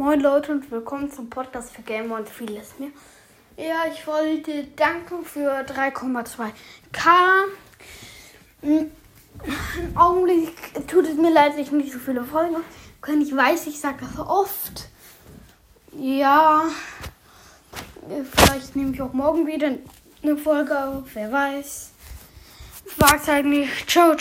Moin Leute und willkommen zum Podcast für Gamer und vieles mehr. Ja, ich wollte danken für 3,2k. Hm. Im Augenblick tut es mir leid, dass ich nicht so viele Folgen kann. Ich weiß, ich sage das oft. Ja, vielleicht nehme ich auch morgen wieder eine Folge auf, wer weiß. Ich wag's halt nicht. Ciao, ciao.